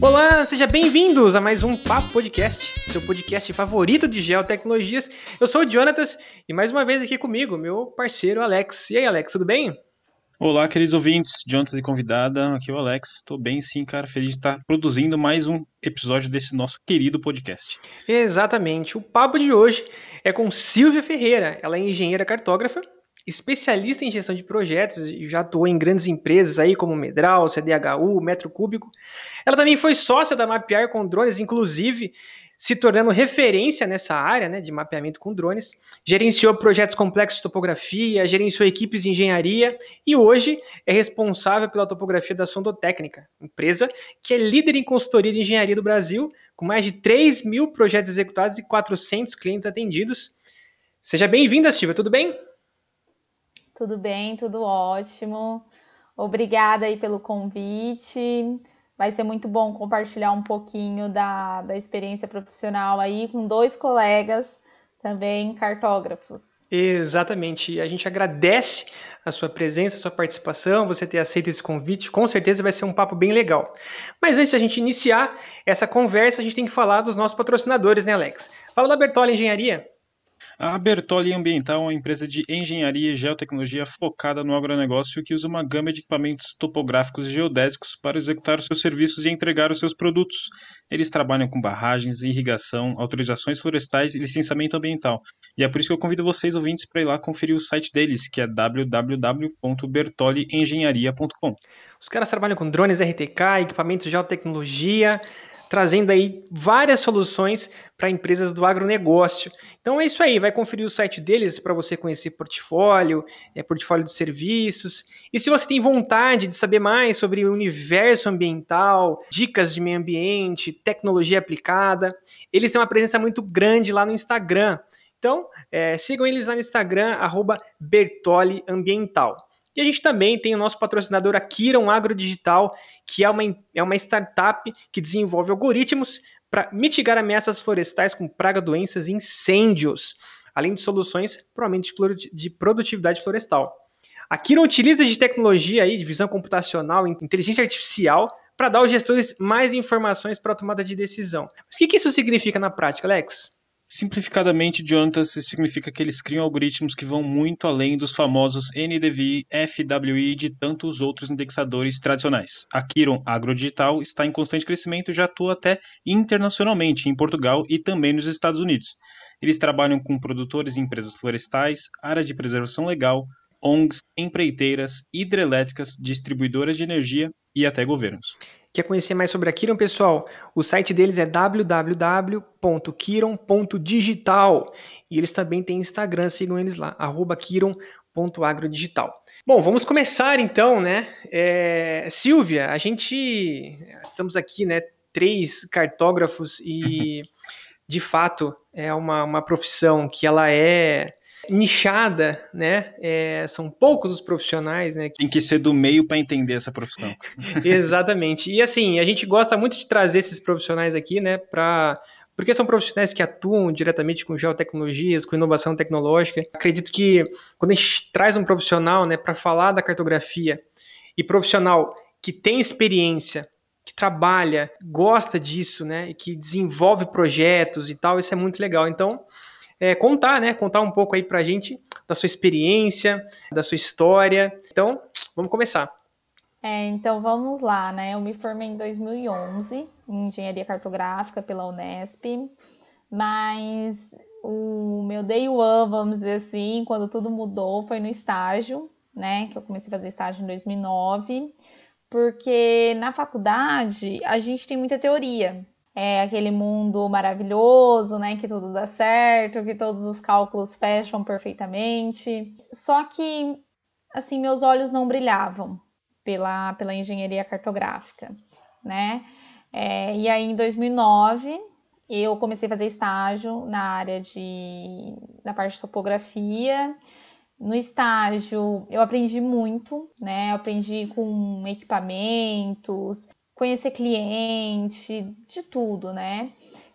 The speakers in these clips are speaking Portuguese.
Olá, sejam bem-vindos a mais um Papo Podcast, seu podcast favorito de geotecnologias. Eu sou o Jonatas e mais uma vez aqui comigo, meu parceiro Alex. E aí, Alex, tudo bem? Olá, queridos ouvintes, Jonatas e convidada, aqui é o Alex. Tô bem sim, cara, feliz de estar produzindo mais um episódio desse nosso querido podcast. Exatamente. O papo de hoje é com Silvia Ferreira. Ela é engenheira cartógrafa especialista em gestão de projetos e já atuou em grandes empresas aí como Medral, CDHU, Metro Cúbico. Ela também foi sócia da Mapear com drones, inclusive se tornando referência nessa área né, de mapeamento com drones. Gerenciou projetos complexos de topografia, gerenciou equipes de engenharia e hoje é responsável pela topografia da Sondotécnica, empresa que é líder em consultoria de engenharia do Brasil, com mais de 3 mil projetos executados e 400 clientes atendidos. Seja bem-vinda, Silvia, tudo bem? Tudo bem, tudo ótimo. Obrigada aí pelo convite. Vai ser muito bom compartilhar um pouquinho da, da experiência profissional aí com dois colegas também cartógrafos. Exatamente. A gente agradece a sua presença, a sua participação, você ter aceito esse convite. Com certeza vai ser um papo bem legal. Mas antes de a gente iniciar essa conversa, a gente tem que falar dos nossos patrocinadores, né, Alex? Fala da Bertola Engenharia. A Bertoli Ambiental é uma empresa de engenharia e geotecnologia focada no agronegócio que usa uma gama de equipamentos topográficos e geodésicos para executar os seus serviços e entregar os seus produtos. Eles trabalham com barragens, irrigação, autorizações florestais e licenciamento ambiental. E é por isso que eu convido vocês, ouvintes, para ir lá conferir o site deles, que é www.bertoliengenharia.com. Os caras trabalham com drones RTK, equipamentos de geotecnologia, trazendo aí várias soluções para empresas do agronegócio. Então é isso aí, vai conferir o site deles para você conhecer portfólio, é, portfólio de serviços. E se você tem vontade de saber mais sobre o universo ambiental, dicas de meio ambiente, tecnologia aplicada, eles têm uma presença muito grande lá no Instagram. Então, é, sigam eles lá no Instagram, arroba Bertoli Ambiental. E a gente também tem o nosso patrocinador, a Kiron Agrodigital, que é uma, é uma startup que desenvolve algoritmos para mitigar ameaças florestais com praga, doenças e incêndios, além de soluções para aumento de produtividade florestal. A Kiron utiliza de tecnologia aí, de visão computacional, inteligência artificial, para dar aos gestores mais informações para a tomada de decisão. Mas o que, que isso significa na prática, Alex? Simplificadamente, Jonatas significa que eles criam algoritmos que vão muito além dos famosos NDVI, FWI e de tantos outros indexadores tradicionais. A Kiron Agrodigital está em constante crescimento e já atua até internacionalmente, em Portugal e também nos Estados Unidos. Eles trabalham com produtores e empresas florestais, áreas de preservação legal, ONGs, empreiteiras, hidrelétricas, distribuidoras de energia e até governos. Quer conhecer mais sobre a Kiron, pessoal? O site deles é www.kiron.digital e eles também têm Instagram, sigam eles lá, kiron.agrodigital. Bom, vamos começar então, né? É, Silvia, a gente estamos aqui, né? Três cartógrafos e de fato é uma, uma profissão que ela é nichada, né? É, são poucos os profissionais, né? Tem que ser do meio para entender essa profissão. Exatamente. E assim, a gente gosta muito de trazer esses profissionais aqui, né? Para porque são profissionais que atuam diretamente com geotecnologias, com inovação tecnológica. Acredito que quando a gente traz um profissional, né, para falar da cartografia e profissional que tem experiência que trabalha, gosta disso, né, e que desenvolve projetos e tal, isso é muito legal. Então, é, contar, né? Contar um pouco aí pra gente da sua experiência, da sua história. Então, vamos começar. É, então vamos lá, né? Eu me formei em 2011 em engenharia cartográfica pela Unesp, mas o meu day one, vamos dizer assim, quando tudo mudou, foi no estágio, né? Que eu comecei a fazer estágio em 2009, porque na faculdade a gente tem muita teoria, é aquele mundo maravilhoso, né, que tudo dá certo, que todos os cálculos fecham perfeitamente. Só que, assim, meus olhos não brilhavam pela, pela engenharia cartográfica, né? É, e aí, em 2009, eu comecei a fazer estágio na área de, na parte de topografia. No estágio, eu aprendi muito, né? Eu aprendi com equipamentos, conhecer cliente, de tudo, né?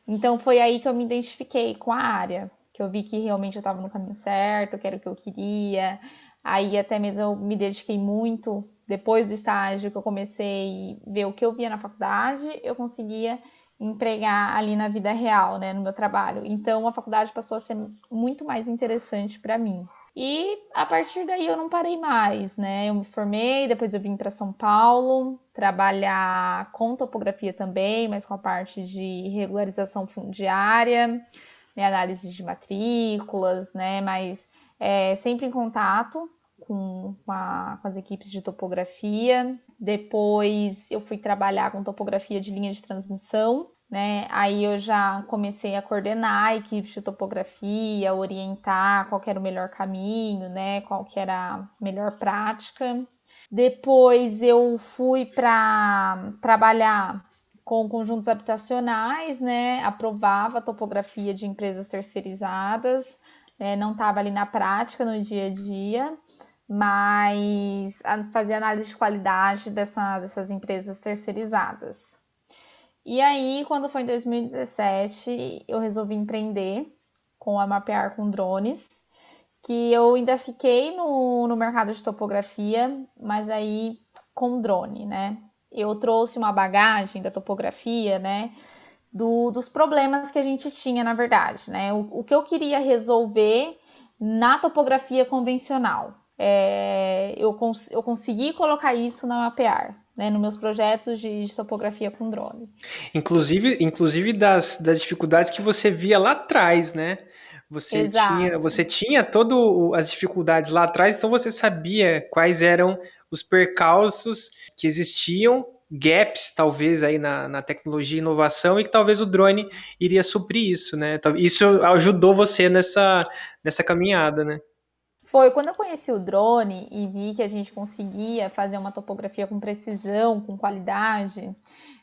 Então foi aí que eu me identifiquei com a área, que eu vi que realmente eu estava no caminho certo, que era o que eu queria. Aí até mesmo eu me dediquei muito depois do estágio que eu comecei a ver o que eu via na faculdade, eu conseguia empregar ali na vida real, né, no meu trabalho. Então a faculdade passou a ser muito mais interessante para mim. E a partir daí eu não parei mais, né? Eu me formei, depois eu vim para São Paulo trabalhar com topografia também, mas com a parte de regularização fundiária, né, análise de matrículas, né? Mas é, sempre em contato com, a, com as equipes de topografia. Depois eu fui trabalhar com topografia de linha de transmissão, né? Aí eu já comecei a coordenar equipes de topografia, orientar qual era o melhor caminho, né? Qual era a melhor prática. Depois eu fui para trabalhar com conjuntos habitacionais, né? Aprovava a topografia de empresas terceirizadas, né? não estava ali na prática no dia a dia mas fazer análise de qualidade dessa, dessas empresas terceirizadas. E aí, quando foi em 2017, eu resolvi empreender com a Mapear com drones, que eu ainda fiquei no, no mercado de topografia, mas aí com drone, né? Eu trouxe uma bagagem da topografia, né? Do, dos problemas que a gente tinha, na verdade, né? O, o que eu queria resolver na topografia convencional é, eu, cons eu consegui colocar isso na Mapear, né, nos meus projetos de, de, topografia com drone. Inclusive, inclusive das, das dificuldades que você via lá atrás, né? Você Exato. tinha, você tinha todas as dificuldades lá atrás, então você sabia quais eram os percalços que existiam, gaps talvez aí na, na tecnologia e inovação, e que talvez o drone iria suprir isso, né? Isso ajudou você nessa, nessa caminhada, né? Foi quando eu conheci o drone e vi que a gente conseguia fazer uma topografia com precisão, com qualidade,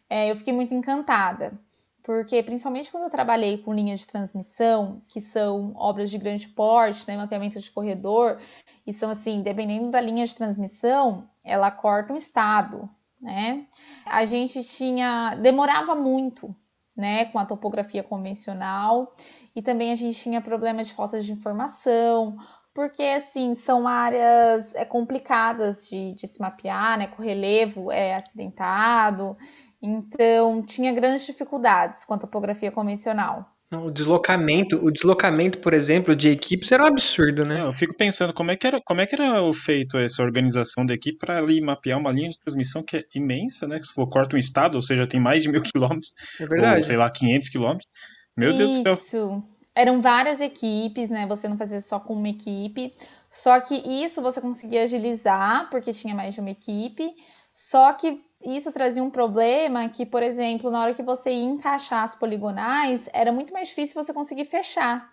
é, eu fiquei muito encantada. Porque, principalmente quando eu trabalhei com linhas de transmissão, que são obras de grande porte, né, mapeamento de corredor, e são assim, dependendo da linha de transmissão, ela corta um estado, né? A gente tinha. demorava muito né, com a topografia convencional, e também a gente tinha problema de falta de informação, porque assim são áreas é, complicadas de, de se mapear, né? Com relevo é acidentado, então tinha grandes dificuldades com a topografia convencional. O deslocamento, o deslocamento, por exemplo, de equipes era um absurdo, né? eu fico pensando como é que era, como é que era feito essa organização da equipe para ali mapear uma linha de transmissão que é imensa, né? Se for corta um estado, ou seja, tem mais de mil quilômetros, é verdade. ou sei lá, 500 quilômetros. Meu Isso. Deus do céu. Eram várias equipes, né? Você não fazia só com uma equipe. Só que isso você conseguia agilizar, porque tinha mais de uma equipe. Só que isso trazia um problema que, por exemplo, na hora que você ia encaixar as poligonais, era muito mais difícil você conseguir fechar,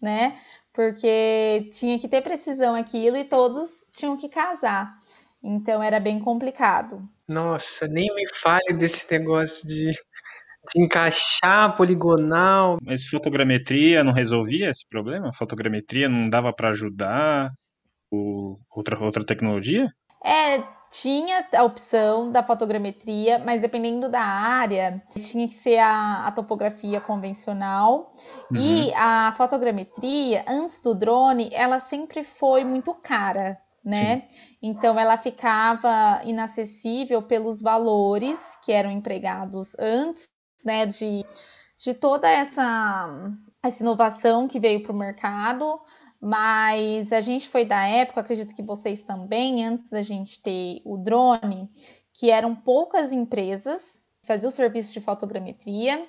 né? Porque tinha que ter precisão aquilo e todos tinham que casar. Então era bem complicado. Nossa, nem me fale desse negócio de de encaixar poligonal. Mas fotogrametria não resolvia esse problema? Fotogrametria não dava para ajudar? O, outra, outra tecnologia? É, tinha a opção da fotogrametria, mas dependendo da área, tinha que ser a, a topografia convencional. Uhum. E a fotogrametria, antes do drone, ela sempre foi muito cara, né? Sim. Então ela ficava inacessível pelos valores que eram empregados antes né, de, de toda essa, essa inovação que veio para o mercado, mas a gente foi da época, acredito que vocês também, antes da gente ter o drone, que eram poucas empresas que faziam o serviço de fotogrametria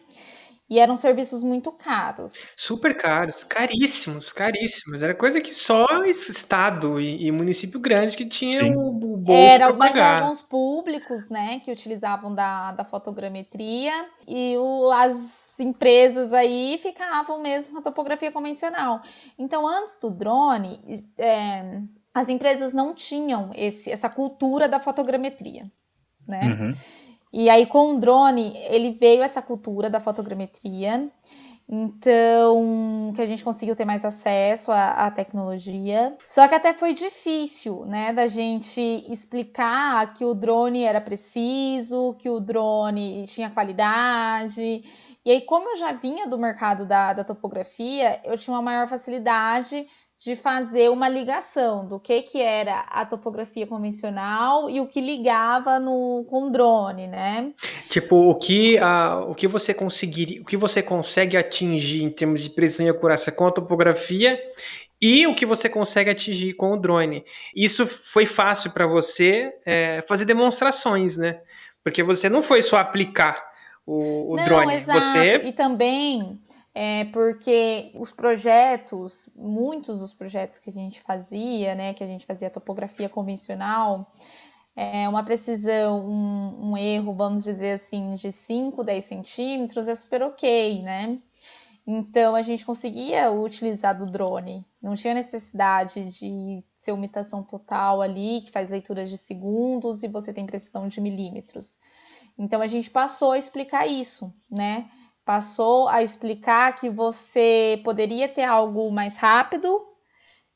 e eram serviços muito caros. Super caros, caríssimos, caríssimos. Era coisa que só estado e, e município grande que tinha o, o bolso Era, mas eram alguns públicos, né, que utilizavam da, da fotogrametria e o, as empresas aí ficavam mesmo com a topografia convencional. Então, antes do drone, é, as empresas não tinham esse, essa cultura da fotogrametria, né? Uhum. E aí, com o drone, ele veio essa cultura da fotogrametria. Então, que a gente conseguiu ter mais acesso à, à, tecnologia. Só que até foi difícil, né, da gente explicar que o drone era preciso, que o drone tinha qualidade. E aí, como eu já vinha do mercado da, da topografia, eu tinha uma maior facilidade de fazer uma ligação do que, que era a topografia convencional e o que ligava no com drone, né? Tipo, o que, a, o que você conseguiria, o que você consegue atingir em termos de precisão e acurácia com a topografia e o que você consegue atingir com o drone. Isso foi fácil para você é, fazer demonstrações, né? Porque você não foi só aplicar o, o não, drone, exato. você e também é porque os projetos, muitos dos projetos que a gente fazia, né, que a gente fazia topografia convencional, é uma precisão, um, um erro, vamos dizer assim, de 5, 10 centímetros é super ok, né? Então a gente conseguia utilizar do drone, não tinha necessidade de ser uma estação total ali que faz leituras de segundos e você tem precisão de milímetros. Então a gente passou a explicar isso, né? Passou a explicar que você poderia ter algo mais rápido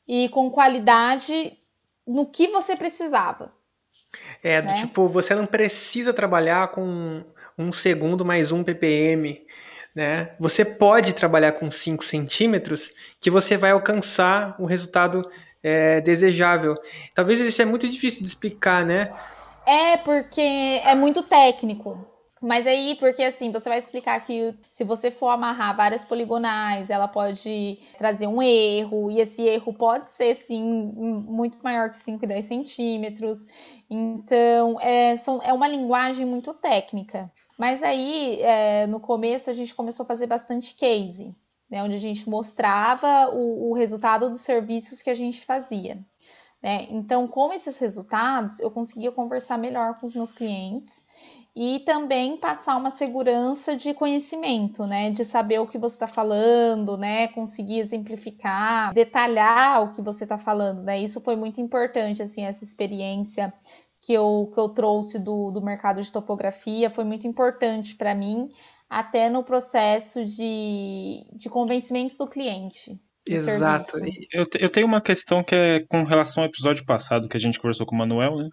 e com qualidade no que você precisava. É, né? tipo, você não precisa trabalhar com um segundo mais um ppm, né? Você pode trabalhar com 5 centímetros que você vai alcançar o resultado é, desejável. Talvez isso é muito difícil de explicar, né? É, porque é muito técnico. Mas aí, porque assim, você vai explicar que se você for amarrar várias poligonais, ela pode trazer um erro, e esse erro pode ser, sim, muito maior que 5 e 10 centímetros. Então, é, são, é uma linguagem muito técnica. Mas aí, é, no começo, a gente começou a fazer bastante case, né, onde a gente mostrava o, o resultado dos serviços que a gente fazia. Né? Então, com esses resultados, eu conseguia conversar melhor com os meus clientes e também passar uma segurança de conhecimento, né? De saber o que você está falando, né? Conseguir exemplificar, detalhar o que você está falando, né? Isso foi muito importante, assim, essa experiência que eu, que eu trouxe do, do mercado de topografia foi muito importante para mim, até no processo de, de convencimento do cliente. Exato. Eu, eu tenho uma questão que é com relação ao episódio passado que a gente conversou com o Manuel, né?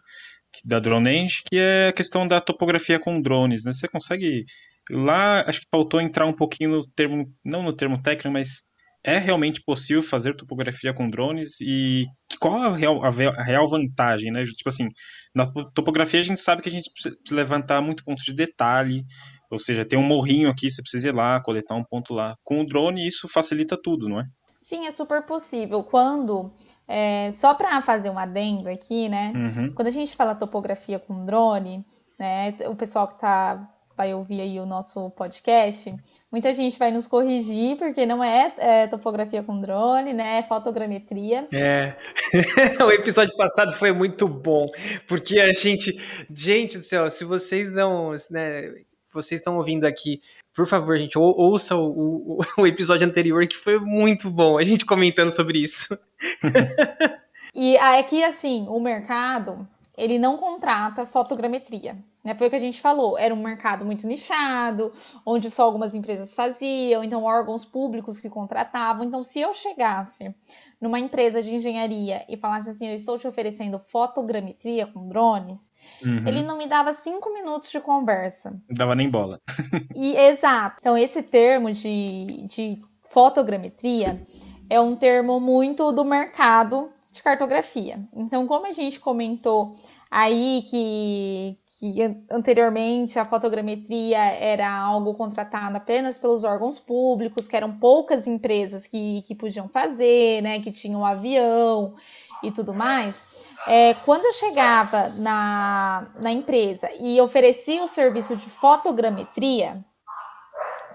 Da DroneEng, que é a questão da topografia com drones, né? Você consegue lá, acho que faltou entrar um pouquinho no termo, não no termo técnico, mas é realmente possível fazer topografia com drones e qual a real, a real vantagem, né? Tipo assim, na topografia a gente sabe que a gente precisa levantar muito ponto de detalhe, ou seja, tem um morrinho aqui, você precisa ir lá, coletar um ponto lá. Com o drone isso facilita tudo, não é? Sim, é super possível. Quando, é, só para fazer um adendo aqui, né? Uhum. Quando a gente fala topografia com drone, né? O pessoal que tá vai ouvir aí o nosso podcast, muita gente vai nos corrigir, porque não é, é topografia com drone, né? É fotogrametria. É. o episódio passado foi muito bom, porque a gente. Gente do céu, se vocês não. Né, vocês estão ouvindo aqui, por favor, gente, ou, ouça o, o, o, episódio anterior que foi muito bom, a gente comentando sobre isso. e aqui, assim, o mercado, ele não contrata fotogrametria. Né? Foi o que a gente falou, era um mercado muito nichado, onde só algumas empresas faziam, então órgãos públicos que contratavam. Então, se eu chegasse numa empresa de engenharia e falasse assim, eu estou te oferecendo fotogrametria com drones, uhum. ele não me dava cinco minutos de conversa. Não dava nem bola. e exato. Então, esse termo de, de fotogrametria é um termo muito do mercado de cartografia. Então, como a gente comentou aí que, que anteriormente a fotogrametria era algo contratado apenas pelos órgãos públicos, que eram poucas empresas que, que podiam fazer, né, que tinham um avião e tudo mais. É, quando eu chegava na, na empresa e oferecia o serviço de fotogrametria,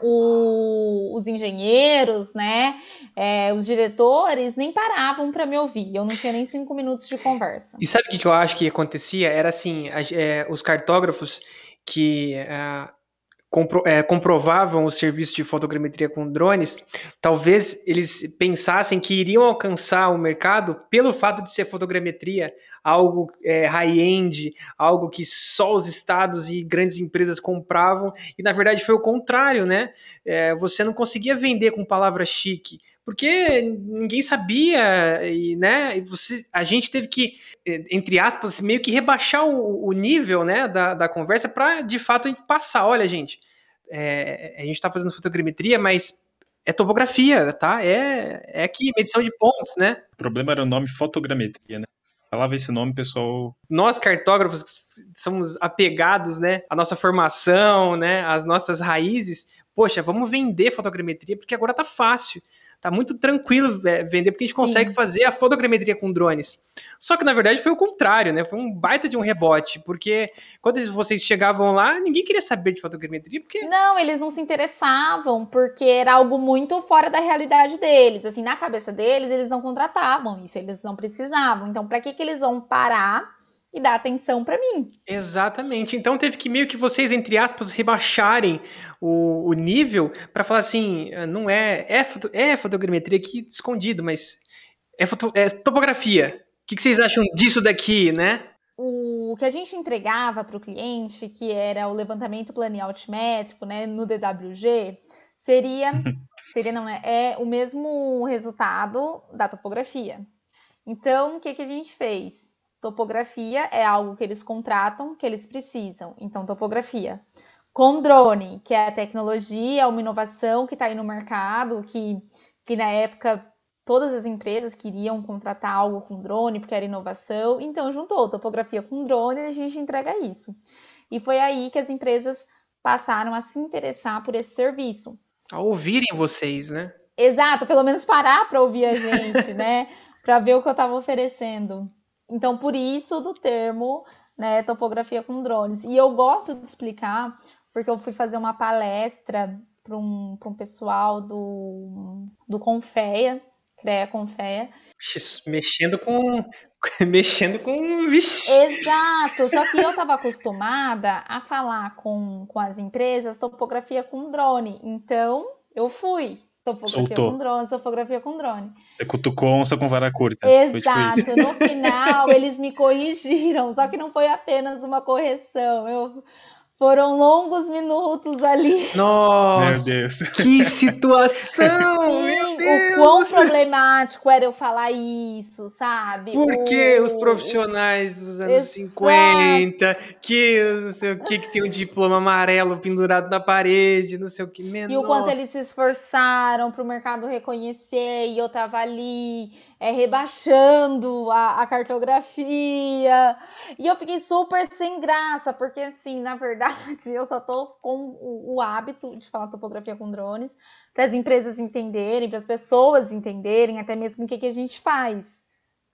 o, os engenheiros, né, é, os diretores nem paravam para me ouvir. Eu não tinha nem cinco minutos de conversa. E sabe o que eu acho que acontecia? Era assim, é, os cartógrafos que é, compro, é, comprovavam o serviço de fotogrametria com drones, talvez eles pensassem que iriam alcançar o mercado pelo fato de ser fotogrametria, algo é, high-end, algo que só os estados e grandes empresas compravam, e na verdade foi o contrário, né? É, você não conseguia vender com palavra chique, porque ninguém sabia, e, né? E você, a gente teve que, entre aspas, meio que rebaixar o, o nível né, da, da conversa para de fato a gente passar. Olha, gente, é, a gente está fazendo fotogrametria, mas é topografia, tá? É, é aqui, medição de pontos, né? O problema era o nome fotogrametria, né? Falava esse nome, pessoal. Nós, cartógrafos, somos apegados, né? À nossa formação, né? Às nossas raízes. Poxa, vamos vender fotogrametria, porque agora tá fácil tá muito tranquilo é, vender, porque a gente Sim. consegue fazer a fotogrametria com drones. Só que, na verdade, foi o contrário, né? Foi um baita de um rebote, porque quando vocês chegavam lá, ninguém queria saber de fotogrametria, porque... Não, eles não se interessavam, porque era algo muito fora da realidade deles. Assim, na cabeça deles, eles não contratavam isso, eles não precisavam. Então, para que que eles vão parar e dar atenção para mim. Exatamente. Então teve que meio que vocês, entre aspas, rebaixarem o, o nível para falar assim, ah, não é, é, foto, é fotogrametria aqui escondido, mas é, foto, é topografia. O que, que vocês acham disso daqui, né? O que a gente entregava para o cliente, que era o levantamento plano altimétrico, né, no DWG, seria, seria não, né, é o mesmo resultado da topografia. Então, o que, que a gente fez? Topografia é algo que eles contratam, que eles precisam. Então, topografia. Com drone, que é a tecnologia, uma inovação que está aí no mercado, que, que na época todas as empresas queriam contratar algo com drone, porque era inovação. Então, juntou topografia com drone e a gente entrega isso. E foi aí que as empresas passaram a se interessar por esse serviço. A ouvirem vocês, né? Exato, pelo menos parar para ouvir a gente, né? Para ver o que eu estava oferecendo. Então, por isso do termo, né, topografia com drones. E eu gosto de explicar, porque eu fui fazer uma palestra para um, um pessoal do, do Confeia, CREA Confeia. Mexendo com. Mexendo com. Vixe. Exato, só que eu estava acostumada a falar com, com as empresas topografia com drone. Então, eu fui. Topografia Soltou. com drone, topografia com drone. Você cutucou onça com vara curta. Exato. Tipo no final, eles me corrigiram, só que não foi apenas uma correção. Eu foram longos minutos ali. Nossa, meu Deus. que situação! Sim, meu Deus. o quão problemático era eu falar isso, sabe? Porque o... os profissionais dos anos Exato. 50, que não sei o que, que tem um diploma amarelo pendurado na parede, não sei o que. e o quanto eles se esforçaram para o mercado reconhecer, e eu tava ali é, rebaixando a, a cartografia. E eu fiquei super sem graça, porque assim, na verdade, eu só tô com o, o hábito de falar topografia com drones para as empresas entenderem, para as pessoas entenderem até mesmo o que, que a gente faz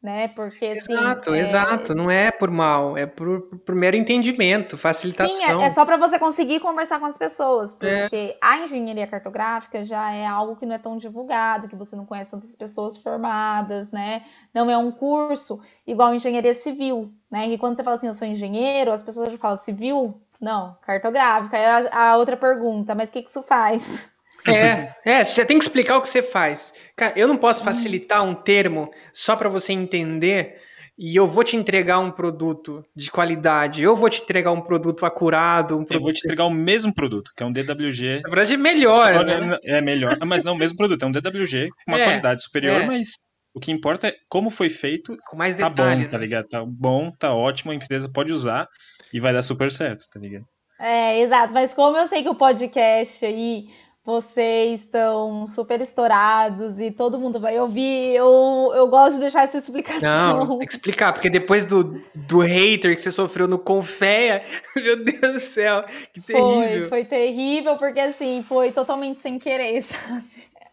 né? Porque assim, exato, é... exato, não é por mal, é por, por mero entendimento, facilitação. Sim, é, é só para você conseguir conversar com as pessoas, é. porque é. a engenharia cartográfica já é algo que não é tão divulgado, que você não conhece tantas pessoas formadas, né? Não é um curso igual engenharia civil, né? E quando você fala assim, eu sou engenheiro, as pessoas já falam civil, não, cartográfica. É a, a outra pergunta, mas o que, que isso faz? É, é, você já tem que explicar o que você faz. Cara, eu não posso facilitar um termo só para você entender e eu vou te entregar um produto de qualidade, eu vou te entregar um produto acurado, um produto Eu vou te entregar o mesmo produto, que é um DWG. Na verdade, é melhor, né? É melhor, mas não o mesmo produto, é um DWG com uma é, qualidade superior, é. mas o que importa é como foi feito. Com mais detalhe, tá bom, né? tá ligado? Tá bom, tá ótimo, a empresa pode usar e vai dar super certo, tá ligado? É, exato. Mas como eu sei que o podcast aí vocês estão super estourados e todo mundo vai ouvir. Eu, eu gosto de deixar essa explicação. Não, tem que explicar, porque depois do, do hater que você sofreu no Confeia, meu Deus do céu, que terrível. Foi, foi terrível, porque assim, foi totalmente sem querer, sabe?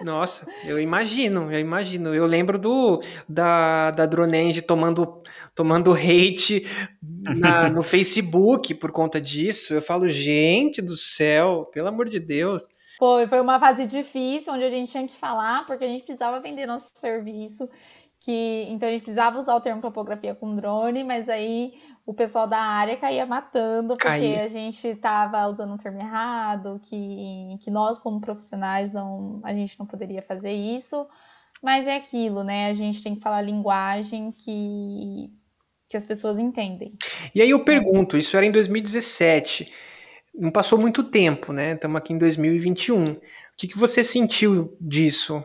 Nossa, eu imagino, eu imagino. Eu lembro do da, da Dronenge tomando, tomando hate na, no Facebook por conta disso. Eu falo, gente do céu, pelo amor de Deus. Foi, foi uma fase difícil, onde a gente tinha que falar, porque a gente precisava vender nosso serviço, que então a gente precisava usar o termo topografia com drone, mas aí o pessoal da área caía matando porque Caía. a gente estava usando um termo errado, que, que nós como profissionais não a gente não poderia fazer isso. Mas é aquilo, né? A gente tem que falar linguagem que, que as pessoas entendem. E aí eu pergunto, isso era em 2017, não passou muito tempo, né? Estamos aqui em 2021. O que, que você sentiu disso?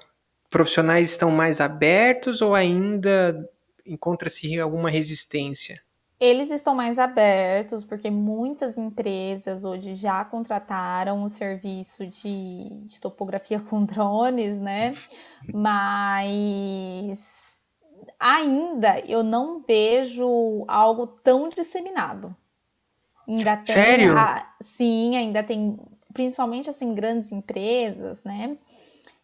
Profissionais estão mais abertos ou ainda encontra-se alguma resistência? Eles estão mais abertos porque muitas empresas hoje já contrataram o serviço de, de topografia com drones, né? Mas ainda eu não vejo algo tão disseminado. Ainda tem, Sério? A, sim, ainda tem, principalmente assim, grandes empresas, né?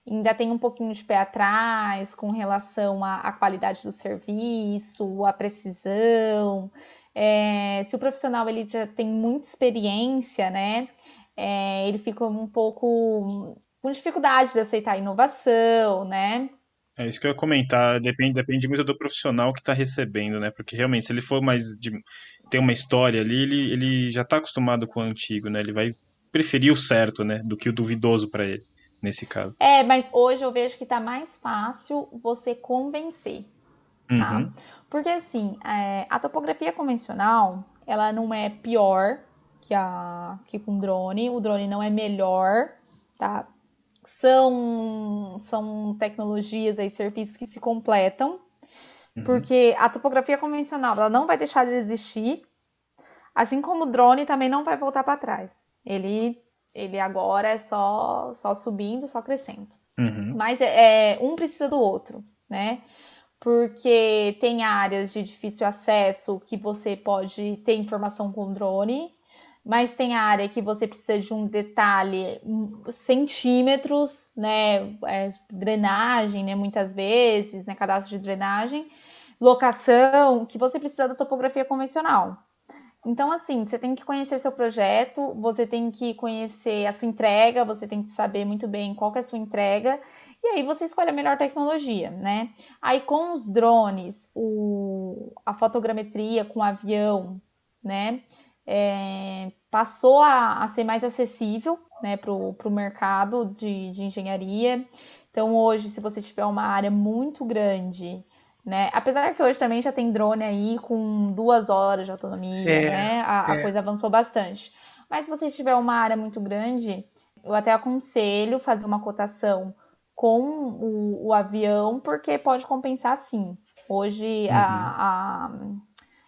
Ainda tem um pouquinho de pé atrás com relação à, à qualidade do serviço, à precisão. É, se o profissional ele já tem muita experiência, né, é, ele fica um pouco com dificuldade de aceitar a inovação, né? É isso que eu ia comentar, depende, depende muito do profissional que está recebendo, né? Porque realmente, se ele for mais de ter uma história ali, ele, ele já está acostumado com o antigo, né? Ele vai preferir o certo, né? Do que o duvidoso para ele nesse caso. É, mas hoje eu vejo que tá mais fácil você convencer, tá? Uhum. Porque assim, é, a topografia convencional, ela não é pior que a que com drone, o drone não é melhor, tá? São são tecnologias e serviços que se completam, uhum. porque a topografia convencional, ela não vai deixar de existir, assim como o drone também não vai voltar para trás. Ele ele agora é só, só subindo, só crescendo. Uhum. Mas é, é, um precisa do outro, né? Porque tem áreas de difícil acesso que você pode ter informação com drone, mas tem área que você precisa de um detalhe centímetros, né? É, drenagem, né? Muitas vezes, né? Cadastro de drenagem, locação, que você precisa da topografia convencional. Então, assim, você tem que conhecer seu projeto, você tem que conhecer a sua entrega, você tem que saber muito bem qual é a sua entrega, e aí você escolhe a melhor tecnologia, né? Aí com os drones, o, a fotogrametria com avião, né? É, passou a, a, ser mais acessível né, para o mercado de, de engenharia. Então, hoje, se você tiver uma área muito grande né? Apesar que hoje também já tem drone aí com duas horas de autonomia, é, né? A, a é. coisa avançou bastante. Mas se você tiver uma área muito grande, eu até aconselho fazer uma cotação com o, o avião, porque pode compensar sim. Hoje uhum. a, a,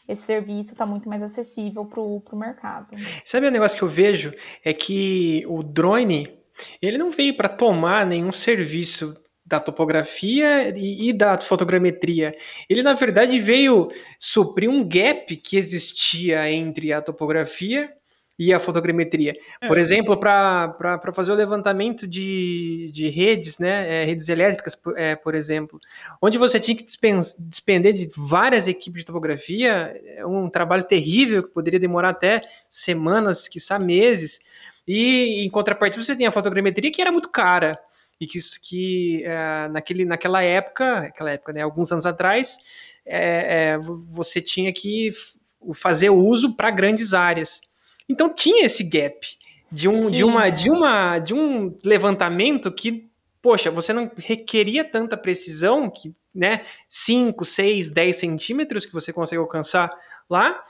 esse serviço está muito mais acessível para o mercado. Sabe o um negócio que eu vejo? É que o drone ele não veio para tomar nenhum serviço da topografia e, e, da fotogrametria. Ele, na verdade, veio suprir um gap que existia entre a topografia e a fotogrametria. É. Por exemplo, para fazer o levantamento de, de redes, né, é, redes elétricas, é, por exemplo, onde você tinha que despender de várias equipes de topografia, é um trabalho terrível que poderia demorar até semanas, quiçá meses, e em contrapartida você tem a fotogrametria que era muito cara e que, que é, naquele, naquela época, aquela época, né, alguns anos atrás, é, é, você tinha que fazer uso para grandes áreas. Então tinha esse gap de um, de uma, de uma, de um levantamento que, poxa, você não requeria tanta precisão, que, né, 5, 6, 10 centímetros que você consegue alcançar lá,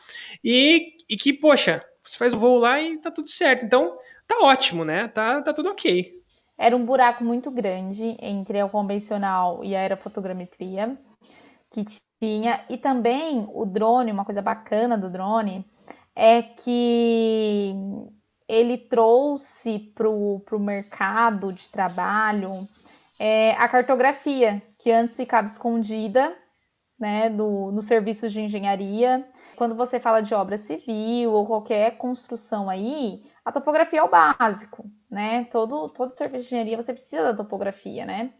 e, e que, poxa, você faz o voo lá e tá tudo certo. Então, tá ótimo, né? Tá, tá tudo ok. Era um buraco muito grande entre a convencional e a aerofotogrametria que tinha. E também o drone, uma coisa bacana do drone, é que ele trouxe para o mercado de trabalho é, a cartografia, que antes ficava escondida né, do, no serviço de engenharia. Quando você fala de obra civil ou qualquer construção aí, a topografia é o básico, né? Todo, todo serviço de engenharia você precisa da topografia, né?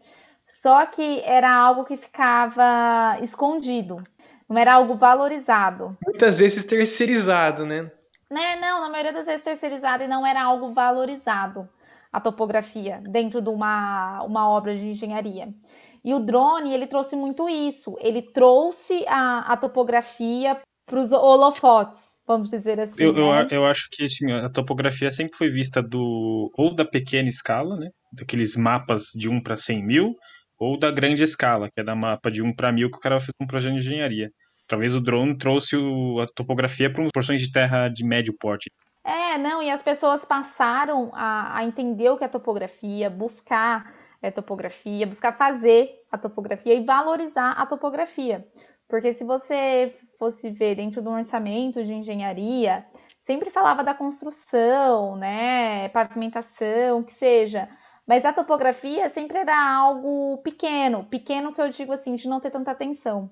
Só que era algo que ficava escondido, não era algo valorizado. Muitas vezes terceirizado, né? né? Não, na maioria das vezes terceirizado e não era algo valorizado a topografia dentro de uma, uma obra de engenharia. E o drone, ele trouxe muito isso. Ele trouxe a, a topografia para os holofotes, vamos dizer assim. Eu, né? eu, eu, acho que assim, a topografia sempre foi vista do ou da pequena escala, né? Daqueles mapas de 1 para 100 mil, ou da grande escala, que é da mapa de 1 para 1000 que o cara fez um projeto de engenharia. Talvez o drone trouxe o, a topografia para porções de terra de médio porte. É, não, e as pessoas passaram a, a entender o que é topografia, buscar a topografia, buscar fazer a topografia e valorizar a topografia. Porque se você fosse ver dentro do orçamento de engenharia, sempre falava da construção, né, pavimentação, que seja. Mas a topografia sempre era algo pequeno, pequeno que eu digo assim, de não ter tanta atenção,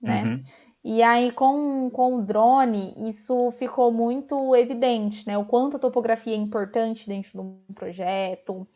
né? Uhum. E aí, com, com o drone, isso ficou muito evidente, né? O quanto a topografia é importante dentro de um projeto,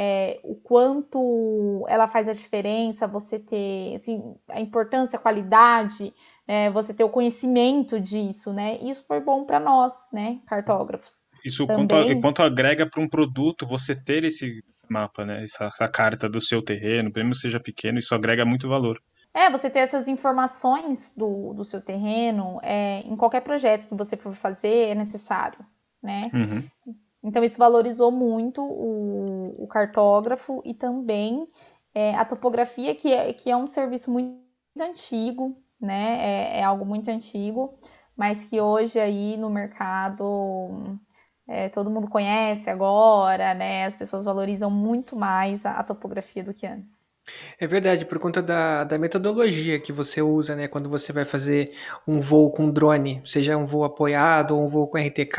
é, o quanto ela faz a diferença, você ter, assim, a importância, a qualidade, né? você ter o conhecimento disso, né? Isso foi bom para nós, né, cartógrafos. Isso quanto, quanto agrega para um produto você ter esse mapa, né? Essa, essa carta do seu terreno, mesmo seja pequeno, isso agrega muito valor. É, você ter essas informações do, do seu terreno, é, em qualquer projeto que você for fazer, é necessário, né? Uhum. Então, isso valorizou muito o, o cartógrafo e também é, a topografia, que é, que é um serviço muito antigo, né? É, é algo muito antigo, mas que hoje aí no mercado é, todo mundo conhece agora, né? As pessoas valorizam muito mais a, a topografia do que antes. É verdade, por conta da, da metodologia que você usa, né? Quando você vai fazer um voo com drone, seja um voo apoiado ou um voo com RTK,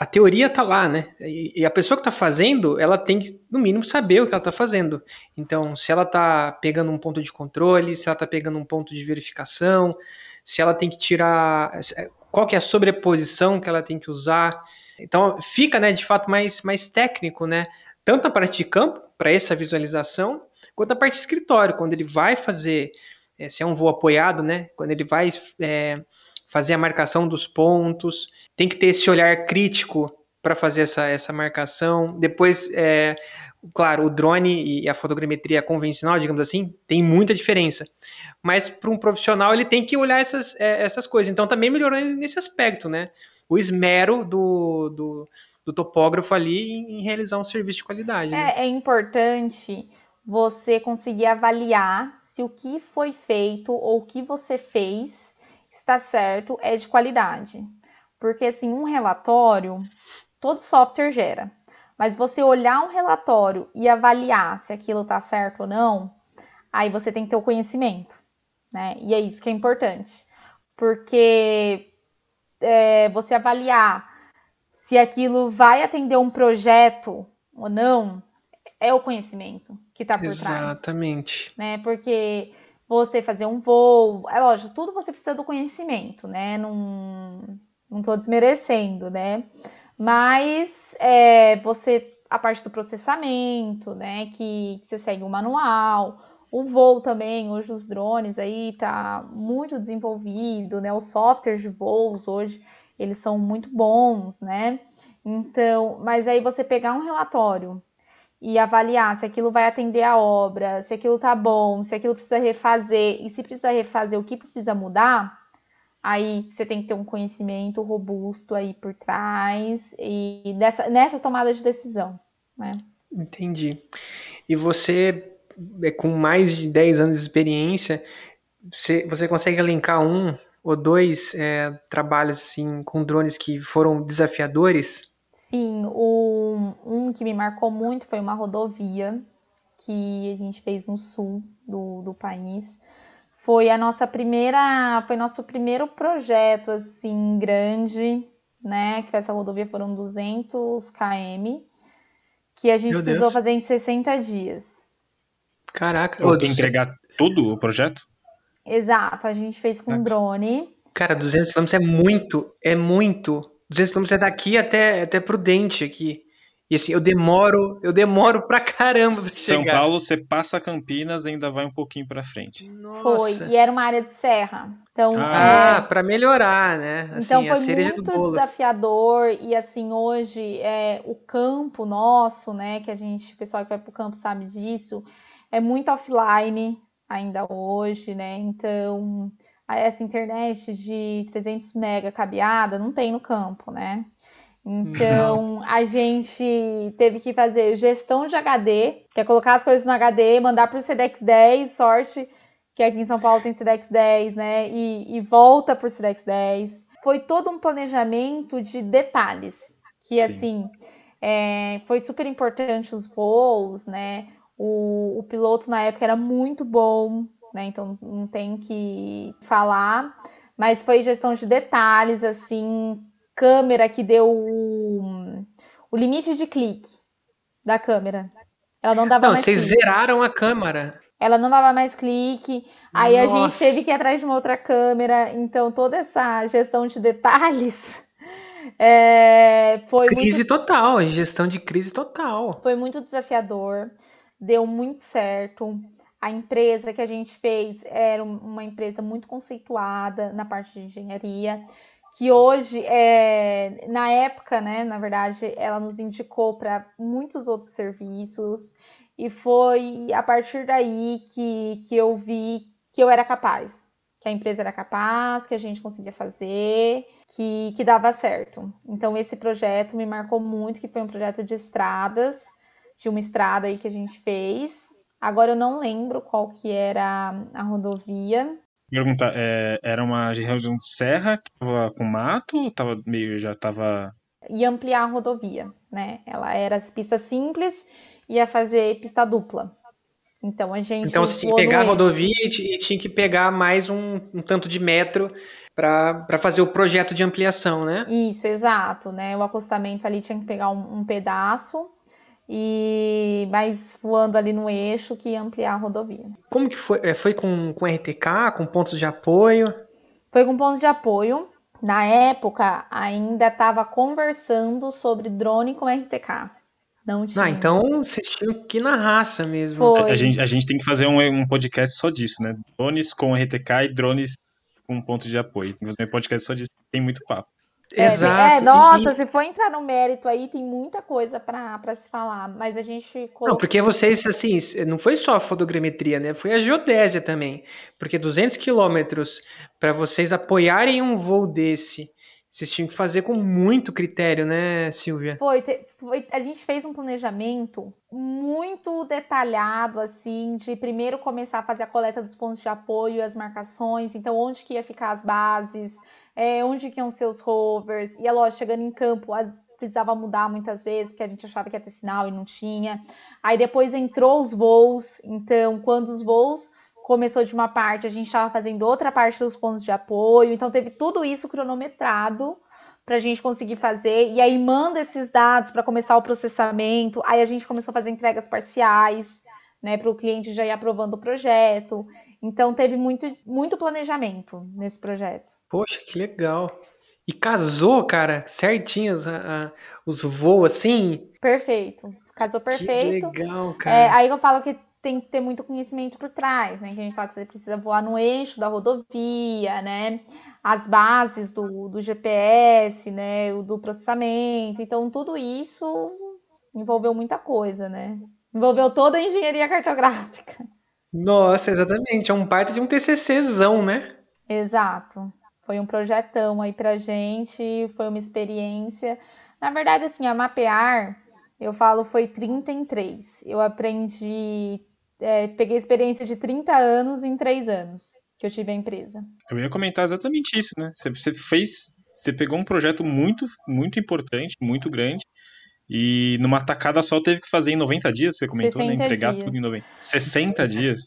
a teoria tá lá, né? E, a pessoa que está fazendo, ela tem que, no mínimo, saber o que ela está fazendo. Então, se ela está pegando um ponto de controle, se ela está pegando um ponto de verificação, se ela tem que tirar. Qual que é a sobreposição que ela tem que usar. Então, fica, né, de fato, mais, mais técnico, né? Tanto na parte de campo, para essa visualização, quanto na parte de escritório, quando ele vai fazer, é, se é um voo apoiado, né? Quando ele vai é, fazer a marcação dos pontos, tem que ter esse olhar crítico para fazer essa, essa marcação. Depois, é, claro, o drone e a fotogrametria convencional, digamos assim, tem muita diferença. Mas para um profissional, ele tem que olhar essas, é, essas coisas. Então, também melhorou nesse aspecto, né? O esmero do, do, do topógrafo ali em, realizar um serviço de qualidade. Né? É, é importante você conseguir avaliar se o que foi feito ou o que você fez está certo, é de qualidade. Porque assim, um relatório, todo software gera. Mas você olhar um relatório e avaliar se aquilo está certo ou não, aí você tem que ter o conhecimento, né? E é isso que é importante. Porque é, você avaliar se aquilo vai atender um projeto ou não, é o conhecimento que está por Exatamente. trás. Exatamente. Né? Porque você fazer um voo, é lógico, tudo você precisa do conhecimento, né? Não, não tô desmerecendo, né? Mas é, você, a parte do processamento, né? Que, que você segue o manual, o voo também, hoje os drones aí tá muito desenvolvido, né? Os softwares de voos hoje, eles são muito bons, né? Então, mas aí você pegar um relatório e avaliar se aquilo vai atender a obra, se aquilo tá bom, se aquilo precisa refazer, e se precisa refazer, o que precisa mudar, aí você tem que ter um conhecimento robusto aí por trás e nessa, nessa tomada de decisão, né? Entendi. E você, é, com mais de 10 anos de experiência, você, você consegue elencar um ou dois é, trabalhos assim com drones que foram desafiadores? Sim, o, um que me marcou muito foi uma rodovia que a gente fez no sul do, do país. Foi a nossa primeira, foi nosso primeiro projeto assim grande, né? Que foi essa rodovia foram 200 km, que a gente Meu precisou Deus. fazer em 60 dias. Caraca, eu entregar tudo o projeto? Exato, a gente fez com drone. Cara, 200 km é muito, é muito. 200 km é daqui até, até Prudente aqui. E assim, eu demoro, eu demoro pra caramba pra São chegar. Paulo, você passa Campinas e ainda vai um pouquinho pra frente. Nossa. Foi, e era uma área de serra. Então, ah, é... pra melhorar, né? Assim, então foi muito desafiador e assim, hoje é, o campo nosso, né, que a gente, o pessoal que vai pro campo sabe disso, é muito offline ainda hoje, né? Então, essa internet de 300 mega cabeada não tem no campo, né? Então, não. a gente teve que fazer gestão de HD, que é colocar as coisas no HD, mandar para o Sedex 10, sorte que aqui em São Paulo tem Sedex 10, né? E, e volta por Sedex 10. Foi todo um planejamento de detalhes, que Sim. assim, é, foi super importante os voos, né? O, o piloto na época era muito bom, né? Então não tem que falar, mas foi gestão de detalhes, assim, câmera que deu o, o limite de clique da câmera. Ela não dava não, mais vocês clique. zeraram a câmera. Ela não dava mais clique. Aí Nossa. a gente teve que ir atrás de uma outra câmera. Então, toda essa gestão de detalhes é, foi. Crise muito... total, gestão de crise total. Foi muito desafiador. Deu muito certo. A empresa que a gente fez era uma empresa muito conceituada na parte de engenharia que hoje, é, na época, né, na verdade, ela nos indicou para muitos outros serviços, e foi a partir daí que, que eu vi que eu era capaz, que a empresa era capaz, que a gente conseguia fazer, que, que dava certo. Então, esse projeto me marcou muito, que foi um projeto de estradas, de uma estrada aí que a gente fez. Agora eu não lembro qual que era a rodovia, perguntar, é, era uma região de serra que tava com mato, tava meio, já tava... Ia ampliar a rodovia, né? Ela era as pistas simples, ia fazer pista dupla. Então a gente. Então você tinha que pegar a rodovia e tinha que pegar mais um, um tanto de metro para fazer o projeto de ampliação, né? Isso, exato, né? O acostamento ali tinha que pegar um, um pedaço e mais voando ali no eixo que ia ampliar a rodovia. Como que foi? É, foi com, com RTK, com pontos de apoio? Foi com pontos de apoio. Na época, ainda estava conversando sobre drone com RTK. Não tinha. Ah, então vocês tinham que ir na raça mesmo. Foi. A, gente, a gente tem que fazer um, um podcast só disso, né? Drones com RTK e drones com ponto de apoio. Tem que fazer um podcast só disso, tem muito papo. É, Exato. É, nossa, e... se for entrar no mérito aí, tem muita coisa para se falar, mas a gente colocou... Não, porque vocês, assim, não foi só a fotogrametria, né? Foi a geodésia também. Porque 200 quilômetros para vocês apoiarem um voo desse, vocês tinham que fazer com muito critério, né, Silvia? Foi, foi, a gente fez um planejamento muito detalhado, assim, de primeiro começar a fazer a coleta dos pontos de apoio, as marcações, então onde que ia ficar as bases, é, onde que iam ser os rovers, e a loja chegando em campo, as, precisava mudar muitas vezes, porque a gente achava que ia ter sinal e não tinha. Aí depois entrou os voos, então quando os voos começou de uma parte, a gente estava fazendo outra parte dos pontos de apoio, então teve tudo isso cronometrado para a gente conseguir fazer, e aí manda esses dados para começar o processamento, aí a gente começou a fazer entregas parciais, né, para o cliente já ir aprovando o projeto. Então teve muito, muito planejamento nesse projeto. Poxa, que legal. E casou, cara, certinho a, a, os voos assim? Perfeito. Casou perfeito. Que legal, cara. É, aí eu falo que tem que ter muito conhecimento por trás, né? Que a gente fala que você precisa voar no eixo da rodovia, né? As bases do, do GPS, né? O do processamento. Então, tudo isso envolveu muita coisa, né? Envolveu toda a engenharia cartográfica. Nossa, exatamente. É um parte de um TCCzão, né? Exato. Foi um projetão aí pra gente, foi uma experiência. Na verdade, assim, a mapear, eu falo, foi 30 em 3. Eu aprendi, é, peguei experiência de 30 anos em 3 anos que eu tive a empresa. Eu ia comentar exatamente isso, né? Você fez, você pegou um projeto muito, muito importante, muito grande, e numa tacada só teve que fazer em 90 dias, você comentou, né? Entregar dias. tudo em 90. 60 dias.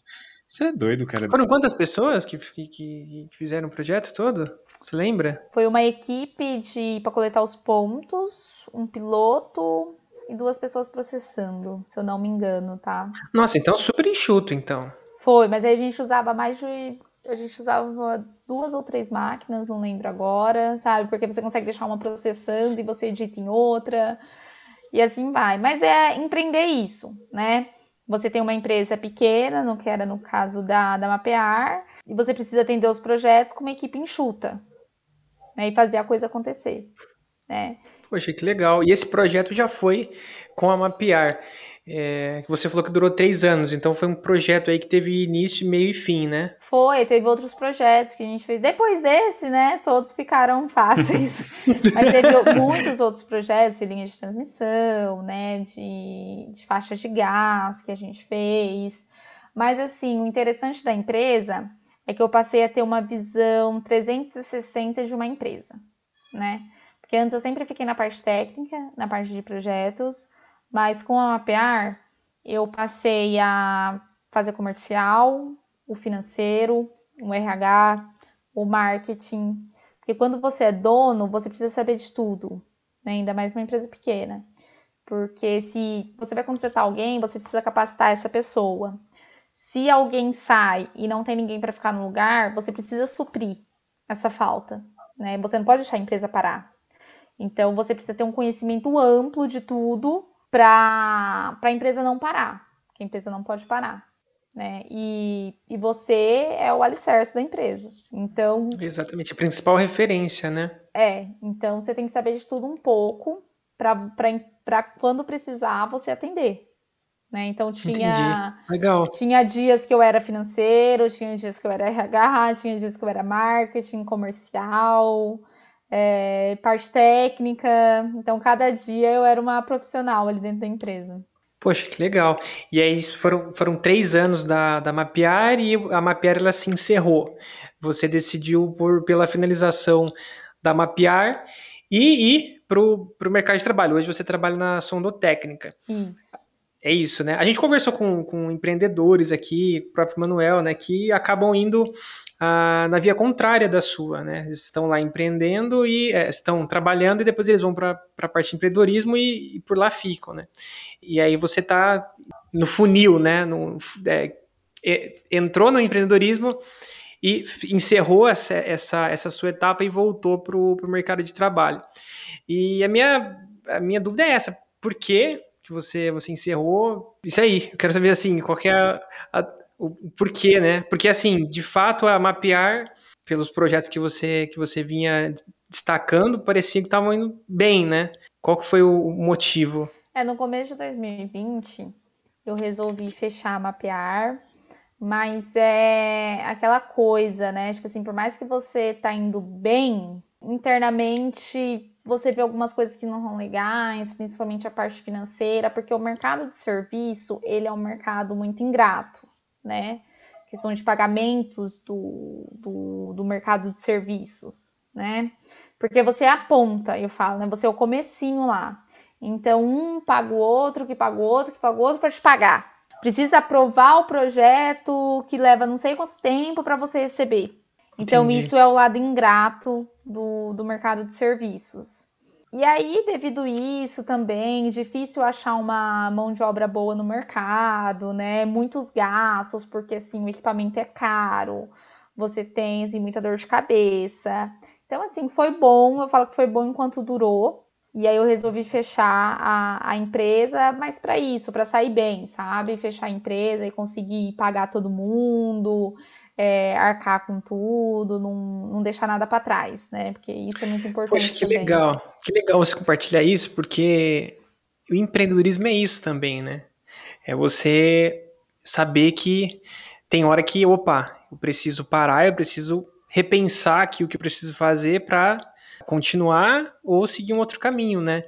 Você é doido, cara. Foram quantas pessoas que, que, que fizeram o projeto todo? Você lembra? Foi uma equipe de para coletar os pontos, um piloto e duas pessoas processando, se eu não me engano, tá? Nossa, então super enxuto, então. Foi, mas aí a gente usava mais de a gente usava duas ou três máquinas, não lembro agora, sabe? Porque você consegue deixar uma processando e você edita em outra e assim vai. Mas é empreender isso, né? Você tem uma empresa pequena, no que era no caso da, da Mapear, e você precisa atender os projetos com uma equipe enxuta, né? E fazer a coisa acontecer, né? Poxa, que legal. E esse projeto já foi com a Mapear. É, você falou que durou três anos, então foi um projeto aí que teve início, meio e fim, né? Foi, teve outros projetos que a gente fez. Depois desse, né, todos ficaram fáceis. Mas teve muitos outros projetos de linha de transmissão, né, de, de faixa de gás que a gente fez. Mas, assim, o interessante da empresa é que eu passei a ter uma visão 360 de uma empresa, né? Porque antes eu sempre fiquei na parte técnica, na parte de projetos, mas com a Mapear, eu passei a fazer comercial, o financeiro, o RH, o marketing. Porque quando você é dono, você precisa saber de tudo, né? ainda mais uma empresa pequena. Porque se você vai contratar alguém, você precisa capacitar essa pessoa. Se alguém sai e não tem ninguém para ficar no lugar, você precisa suprir essa falta. Né? Você não pode deixar a empresa parar. Então você precisa ter um conhecimento amplo de tudo para a empresa não parar, que a empresa não pode parar. Né? E, e você é o alicerce da empresa. Então. Exatamente, a principal referência, né? É, então você tem que saber de tudo um pouco para quando precisar você atender. Né? Então tinha, Legal. tinha dias que eu era financeiro, tinha dias que eu era RH, tinha dias que eu era marketing, comercial, é, parte técnica. Então, cada dia eu era uma profissional ali dentro da empresa. Poxa, que legal. E aí foram, foram três anos da, da Mapear e a Mapear ela se encerrou. Você decidiu por, pela finalização da Mapear e ir para o mercado de trabalho. Hoje você trabalha na Sondotécnica. Isso. É isso, né? A gente conversou com, com empreendedores aqui, o próprio Manuel, né, que acabam indo na via contrária da sua, né? Eles estão lá empreendendo e é, estão trabalhando e depois eles vão para a parte de empreendedorismo e, e, por lá ficam, né? E aí você está no funil, né? No, é, é, entrou no empreendedorismo e encerrou essa, essa, essa sua etapa e voltou para o mercado de trabalho. E a minha, a minha dúvida é essa, por que que você, você encerrou? Isso aí, eu quero saber assim, qual é a, o porquê, né? Porque assim, de fato, a mapear pelos projetos que você que você vinha destacando, parecia que estavam indo bem, né? Qual que foi o motivo? É, no começo de 2020, eu resolvi fechar a mapear, mas é aquela coisa, né? Tipo assim, por mais que você tá indo bem, internamente você vê algumas coisas que não são legais, principalmente a parte financeira, porque o mercado de serviço, ele é um mercado muito ingrato né? Questão de pagamentos do, do, do mercado de serviços, né? Porque você é a ponta, eu falo, né? Você é o comecinho lá. Então, um paga o outro, que paga o outro, que paga o outro para te pagar. Precisa aprovar o projeto que leva não sei quanto tempo para você receber. Então, Entendi. isso é o lado ingrato do, do mercado de serviços. E aí, devido isso também, difícil achar uma mão de obra boa no mercado, né? Muitos gastos, porque assim, o equipamento é caro, você tem assim, muita dor de cabeça. Então, assim, foi bom, eu falo que foi bom enquanto durou. E aí eu resolvi fechar a, a empresa, mas para isso, para sair bem, sabe? Fechar a empresa e conseguir pagar todo mundo, é, arcar com tudo, não, não deixar nada para trás, né? Porque isso é muito importante. Poxa, que também. legal. Que legal você compartilhar isso, porque o empreendedorismo é isso também, né? É você saber que tem hora que, opa, eu preciso parar, eu preciso repensar aqui o que eu preciso fazer para continuar ou seguir um outro caminho, né?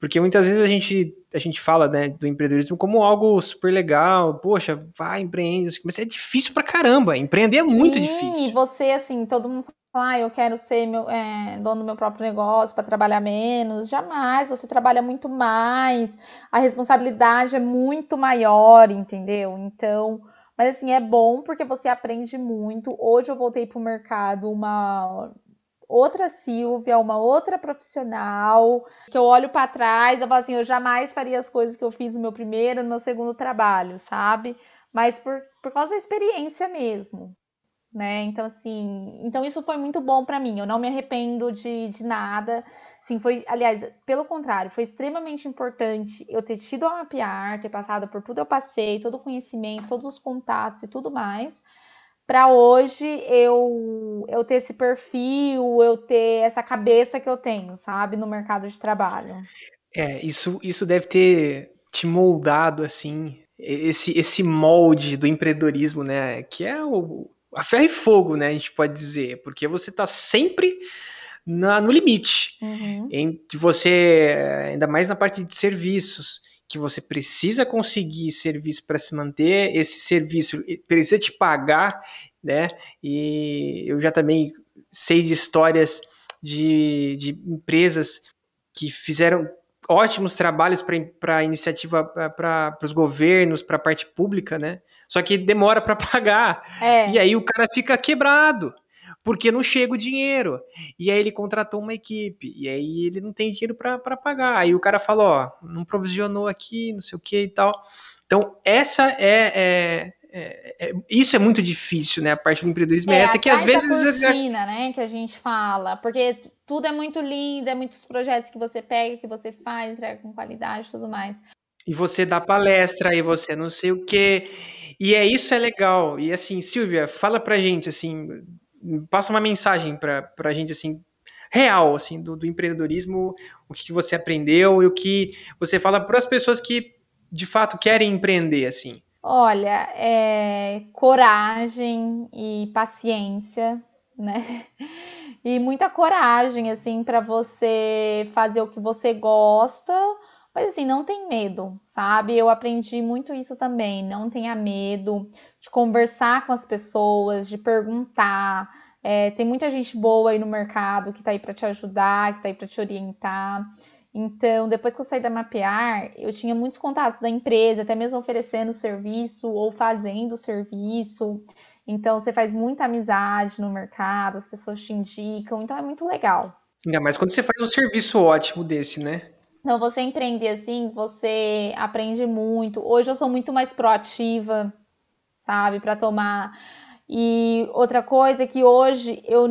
Porque muitas vezes a gente, a gente fala né, do empreendedorismo como algo super legal, poxa, vai, empreende, mas é difícil pra caramba, empreender é Sim, muito difícil. Sim, você, assim, todo mundo fala, ah, eu quero ser meu, é, dono do meu próprio negócio para trabalhar menos. Jamais, você trabalha muito mais, a responsabilidade é muito maior, entendeu? Então, mas assim, é bom porque você aprende muito. Hoje eu voltei pro mercado uma outra Silvia, uma outra profissional, que eu olho para trás, eu falo assim, eu jamais faria as coisas que eu fiz no meu primeiro, no meu segundo trabalho, sabe? Mas por, por causa da experiência mesmo, né? Então, assim, então isso foi muito bom para mim. Eu não me arrependo de, de nada. Sim, foi, aliás, pelo contrário, foi extremamente importante eu ter tido a mapear, ter passado por tudo eu passei, todo o conhecimento, todos os contatos e tudo mais, para hoje eu, eu ter esse perfil, eu ter essa cabeça que eu tenho, sabe, no mercado de trabalho. É, isso, isso deve ter te moldado, assim, esse, esse molde do empreendedorismo, né, que é o, a ferro e fogo, né, a gente pode dizer, porque você está sempre na, no limite. Uhum. Entre você, ainda mais na parte de serviços, que você precisa conseguir serviço para se manter, esse serviço precisa te pagar, né? E eu já também sei de histórias de, de empresas que fizeram ótimos trabalhos para iniciativa para os governos, para a parte pública, né? Só que demora para pagar. É. E aí o cara fica quebrado porque não chega o dinheiro. E aí ele contratou uma equipe, e aí ele não tem dinheiro para pagar. Aí o cara falou, ó, não provisionou aqui, não sei o que e tal. Então, essa é, é, é, é, isso é muito difícil, né? A parte do empreendedorismo é, é essa que às vezes. cortina, né? Que a gente fala. Porque tudo é muito lindo, é muitos projetos que você pega, que você faz, entrega com qualidade e tudo mais. E você dá palestra, e você não sei o quê. E é isso é legal. E assim, Silvia, fala pra gente, assim, passa uma mensagem para a gente assim real assim do, do empreendedorismo, o que, que, você aprendeu e o que você fala para as pessoas que de fato querem empreender assim. Olha, é, coragem e paciência, né? E muita coragem assim para você fazer o que você gosta, mas assim, não tem medo, sabe? Eu aprendi muito isso também. Não tenha medo de conversar com as pessoas, de perguntar. É, tem muita gente boa aí no mercado que tá aí para te ajudar, que tá aí para te orientar. Então, depois que eu saí da Mapear, eu tinha muitos contatos da empresa, até mesmo oferecendo serviço ou fazendo serviço. Então, você faz muita amizade no mercado, as pessoas te indicam, então é muito legal. Ainda mais quando você faz um serviço ótimo desse, né? Então, você empreender assim, você aprende muito. Hoje eu sou muito mais proativa, sabe, para tomar. E outra coisa é que hoje eu,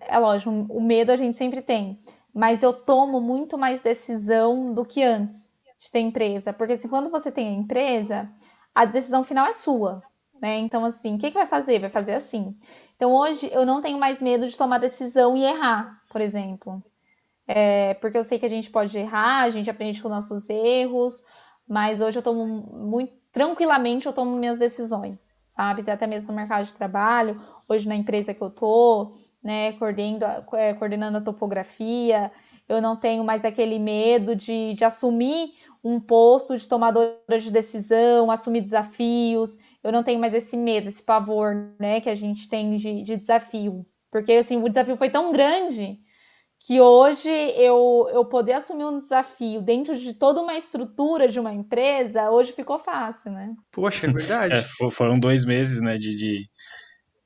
é lógico, o medo a gente sempre tem, mas eu tomo muito mais decisão do que antes de ter empresa, porque assim, quando você tem a empresa, a decisão final é sua, né? Então assim, o que, que vai fazer? Vai fazer assim. Então hoje eu não tenho mais medo de tomar decisão e errar, por exemplo. É, porque eu sei que a gente pode errar, a gente aprende com nossos erros, mas hoje eu tomo muito tranquilamente eu tomo minhas decisões, sabe? Até mesmo no mercado de trabalho, hoje na empresa que eu tô, né, coordenando, é, coordenando a topografia, eu não tenho mais aquele medo de, de assumir um posto de tomadora de decisão, assumir desafios, eu não tenho mais esse medo, esse pavor, né, que a gente tem de, de desafio. Porque, assim, o desafio foi tão grande que hoje eu, eu poder assumir um desafio dentro de toda uma estrutura de uma empresa, hoje ficou fácil, né? Poxa, é verdade. é, foram dois meses, né, de, de,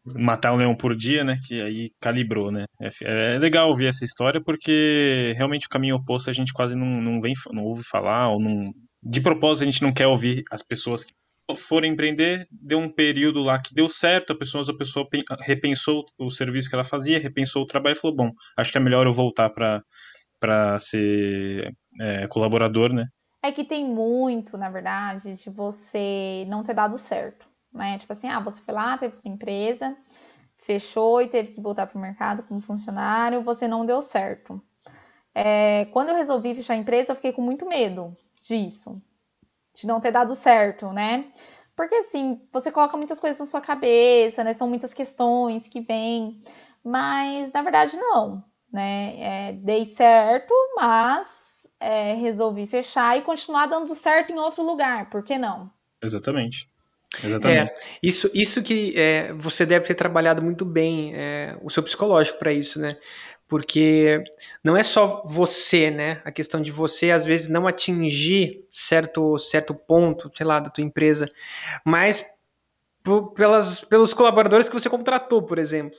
matar um leão por dia, né, que aí calibrou, né. É, é, legal ouvir essa história porque realmente o caminho oposto a gente quase não, não, vem, não ouve falar, ou não... De propósito a gente não quer ouvir as pessoas que for empreender, deu um período lá que deu certo, a pessoa, a pessoa repensou o serviço que ela fazia, repensou o trabalho e falou, bom, acho que é melhor eu voltar para ser é, colaborador, né? É que tem muito, na verdade, de você não ter dado certo, né? Tipo assim, ah, você foi lá, teve sua empresa, fechou e teve que voltar para o mercado como funcionário, você não deu certo. É, quando eu resolvi fechar a empresa, eu fiquei com muito medo disso, de não ter dado certo, né? Porque assim, você coloca muitas coisas na sua cabeça, né? São muitas questões que vêm, mas na verdade não, né? É, dei certo, mas é, resolvi fechar e continuar dando certo em outro lugar, por que não? Exatamente. Exatamente. É, isso, isso que é, você deve ter trabalhado muito bem é, o seu psicológico para isso, né? Porque não é só você, né? A questão de você às vezes não atingir certo certo ponto, sei lá, da tua empresa, mas pelas, pelos colaboradores que você contratou, por exemplo.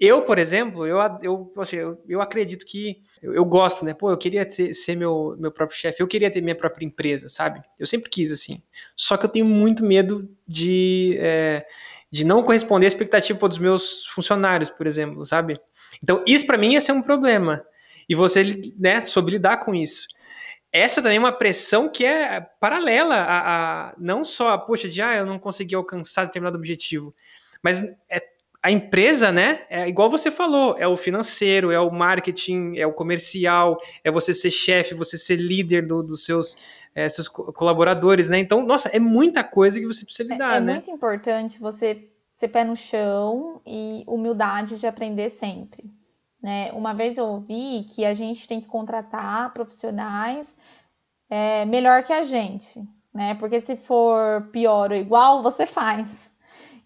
Eu, por exemplo, eu, eu, eu, eu acredito que eu, eu, gosto, né? Pô, eu queria ter, ser meu, meu próprio chefe, eu queria ter minha própria empresa, sabe? Eu sempre quis assim. Só que eu tenho muito medo de, é, de não corresponder à expectativa dos meus funcionários, por exemplo, sabe? Então, isso para mim ia ser um problema. E você, né, soube lidar com isso. Essa também é uma pressão que é paralela a, a não só a, poxa, de ah, eu não consegui alcançar determinado objetivo, Mas é, a empresa, né? É igual você falou, é o financeiro, é o marketing, é o comercial, é você ser chefe, você ser líder do, dos seus, é, seus colaboradores, né? Então, nossa, é muita coisa que você precisa lidar, é, é né? É muito importante você ser pé no chão e humildade de aprender sempre. Né? Uma vez eu ouvi que a gente tem que contratar profissionais é, melhor que a gente, né? Porque se for pior ou igual, você faz.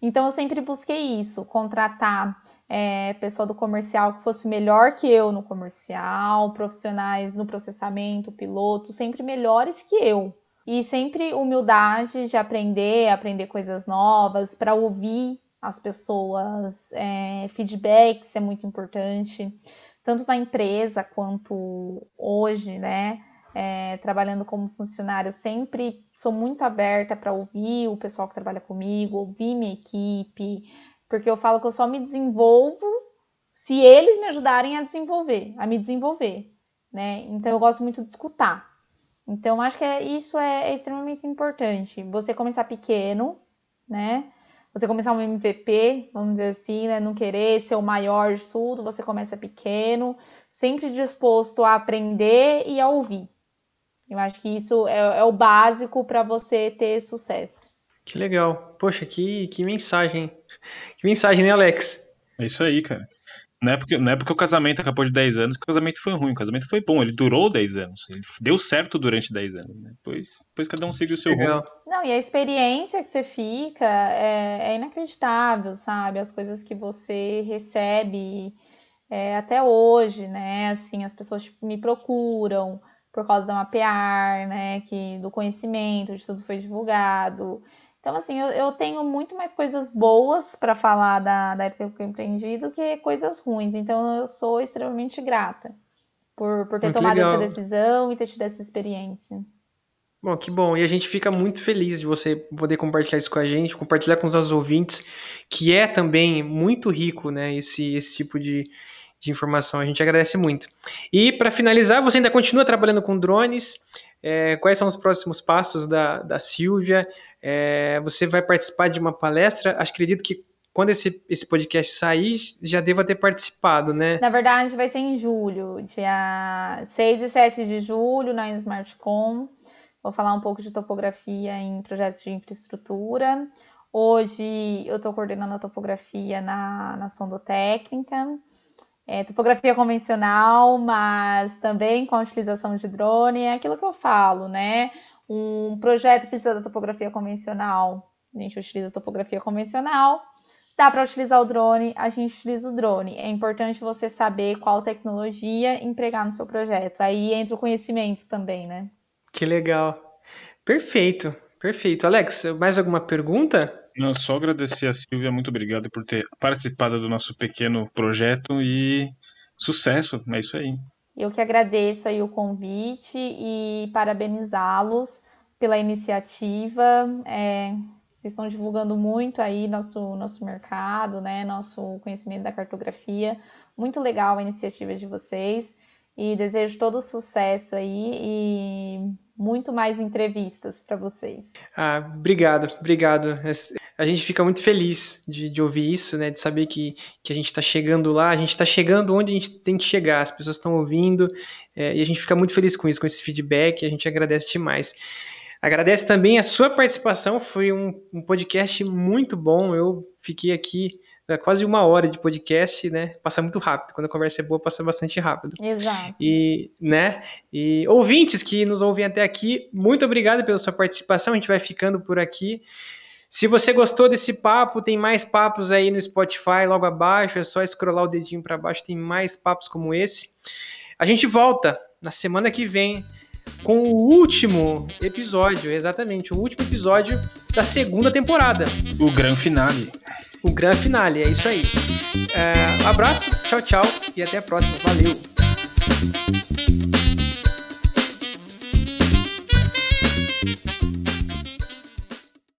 Então eu sempre busquei isso, contratar é, pessoa do comercial que fosse melhor que eu no comercial, profissionais no processamento, piloto, sempre melhores que eu. E sempre humildade de aprender, aprender coisas novas, para ouvir as pessoas, é, feedbacks é muito importante, tanto na empresa quanto hoje, né? É, trabalhando como funcionário, sempre sou muito aberta para ouvir o pessoal que trabalha comigo, ouvir minha equipe, porque eu falo que eu só me desenvolvo se eles me ajudarem a desenvolver, a me desenvolver, né? Então eu gosto muito de escutar. Então acho que é, isso é, é extremamente importante. Você começar pequeno, né? você começar um MVP, vamos dizer assim, né? Não querer ser o maior de tudo, você começa pequeno, sempre disposto a aprender e a ouvir. Eu acho que isso é, é o básico para você ter sucesso. Que legal. Poxa, que, que mensagem. Que mensagem, né, Alex? É isso aí, cara. Não é, porque, não é porque o casamento acabou de 10 anos que o casamento foi ruim. O casamento foi bom, ele durou 10 anos. Ele deu certo durante 10 anos. Né? Depois, depois cada um seguiu o seu Legal. rumo. Não, e a experiência que você fica é, é inacreditável, sabe? As coisas que você recebe é, até hoje, né? Assim, as pessoas tipo, me procuram por causa da mapear, né? Que, do conhecimento, de tudo foi divulgado. Então, assim, eu, eu tenho muito mais coisas boas para falar da, da época que eu empreendi do que coisas ruins. Então, eu sou extremamente grata por, por ter muito tomado legal. essa decisão e ter tido essa experiência. Bom, que bom. E a gente fica muito feliz de você poder compartilhar isso com a gente, compartilhar com os nossos ouvintes, que é também muito rico, né, esse, esse tipo de, de informação. A gente agradece muito. E para finalizar, você ainda continua trabalhando com drones. É, quais são os próximos passos da, da Silvia? É, você vai participar de uma palestra, acho, acredito que quando esse, esse podcast sair, já deva ter participado, né? Na verdade, vai ser em julho, dia 6 e 7 de julho, na SmartCom. Vou falar um pouco de topografia em projetos de infraestrutura. Hoje eu estou coordenando a topografia na, na sondotécnica. É, topografia convencional, mas também com a utilização de drone, é aquilo que eu falo, né? Um projeto precisa da topografia convencional, a gente utiliza a topografia convencional. Dá para utilizar o drone, a gente utiliza o drone. É importante você saber qual tecnologia empregar no seu projeto. Aí entra o conhecimento também, né? Que legal. Perfeito, perfeito. Alex, mais alguma pergunta? Não, só agradecer a Silvia, muito obrigado por ter participado do nosso pequeno projeto e sucesso, é isso aí. Eu que agradeço aí o convite e parabenizá-los pela iniciativa. É, vocês estão divulgando muito aí nosso, nosso mercado, né? Nosso conhecimento da cartografia. Muito legal a iniciativa de vocês. E desejo todo sucesso aí e muito mais entrevistas para vocês. Ah, obrigado, obrigado a gente fica muito feliz de, de ouvir isso, né? De saber que, que a gente está chegando lá, a gente está chegando onde a gente tem que chegar, as pessoas estão ouvindo, é, e a gente fica muito feliz com isso, com esse feedback, a gente agradece demais. Agradece também a sua participação, foi um, um podcast muito bom, eu fiquei aqui é, quase uma hora de podcast, né? Passa muito rápido. Quando a conversa é boa, passa bastante rápido. Exato. E, né? E ouvintes que nos ouvem até aqui, muito obrigado pela sua participação. A gente vai ficando por aqui. Se você gostou desse papo, tem mais papos aí no Spotify logo abaixo, é só scrollar o dedinho para baixo, tem mais papos como esse. A gente volta na semana que vem com o último episódio, exatamente, o último episódio da segunda temporada. O grande finale. O grande finale, é isso aí. É, abraço, tchau, tchau e até a próxima. Valeu!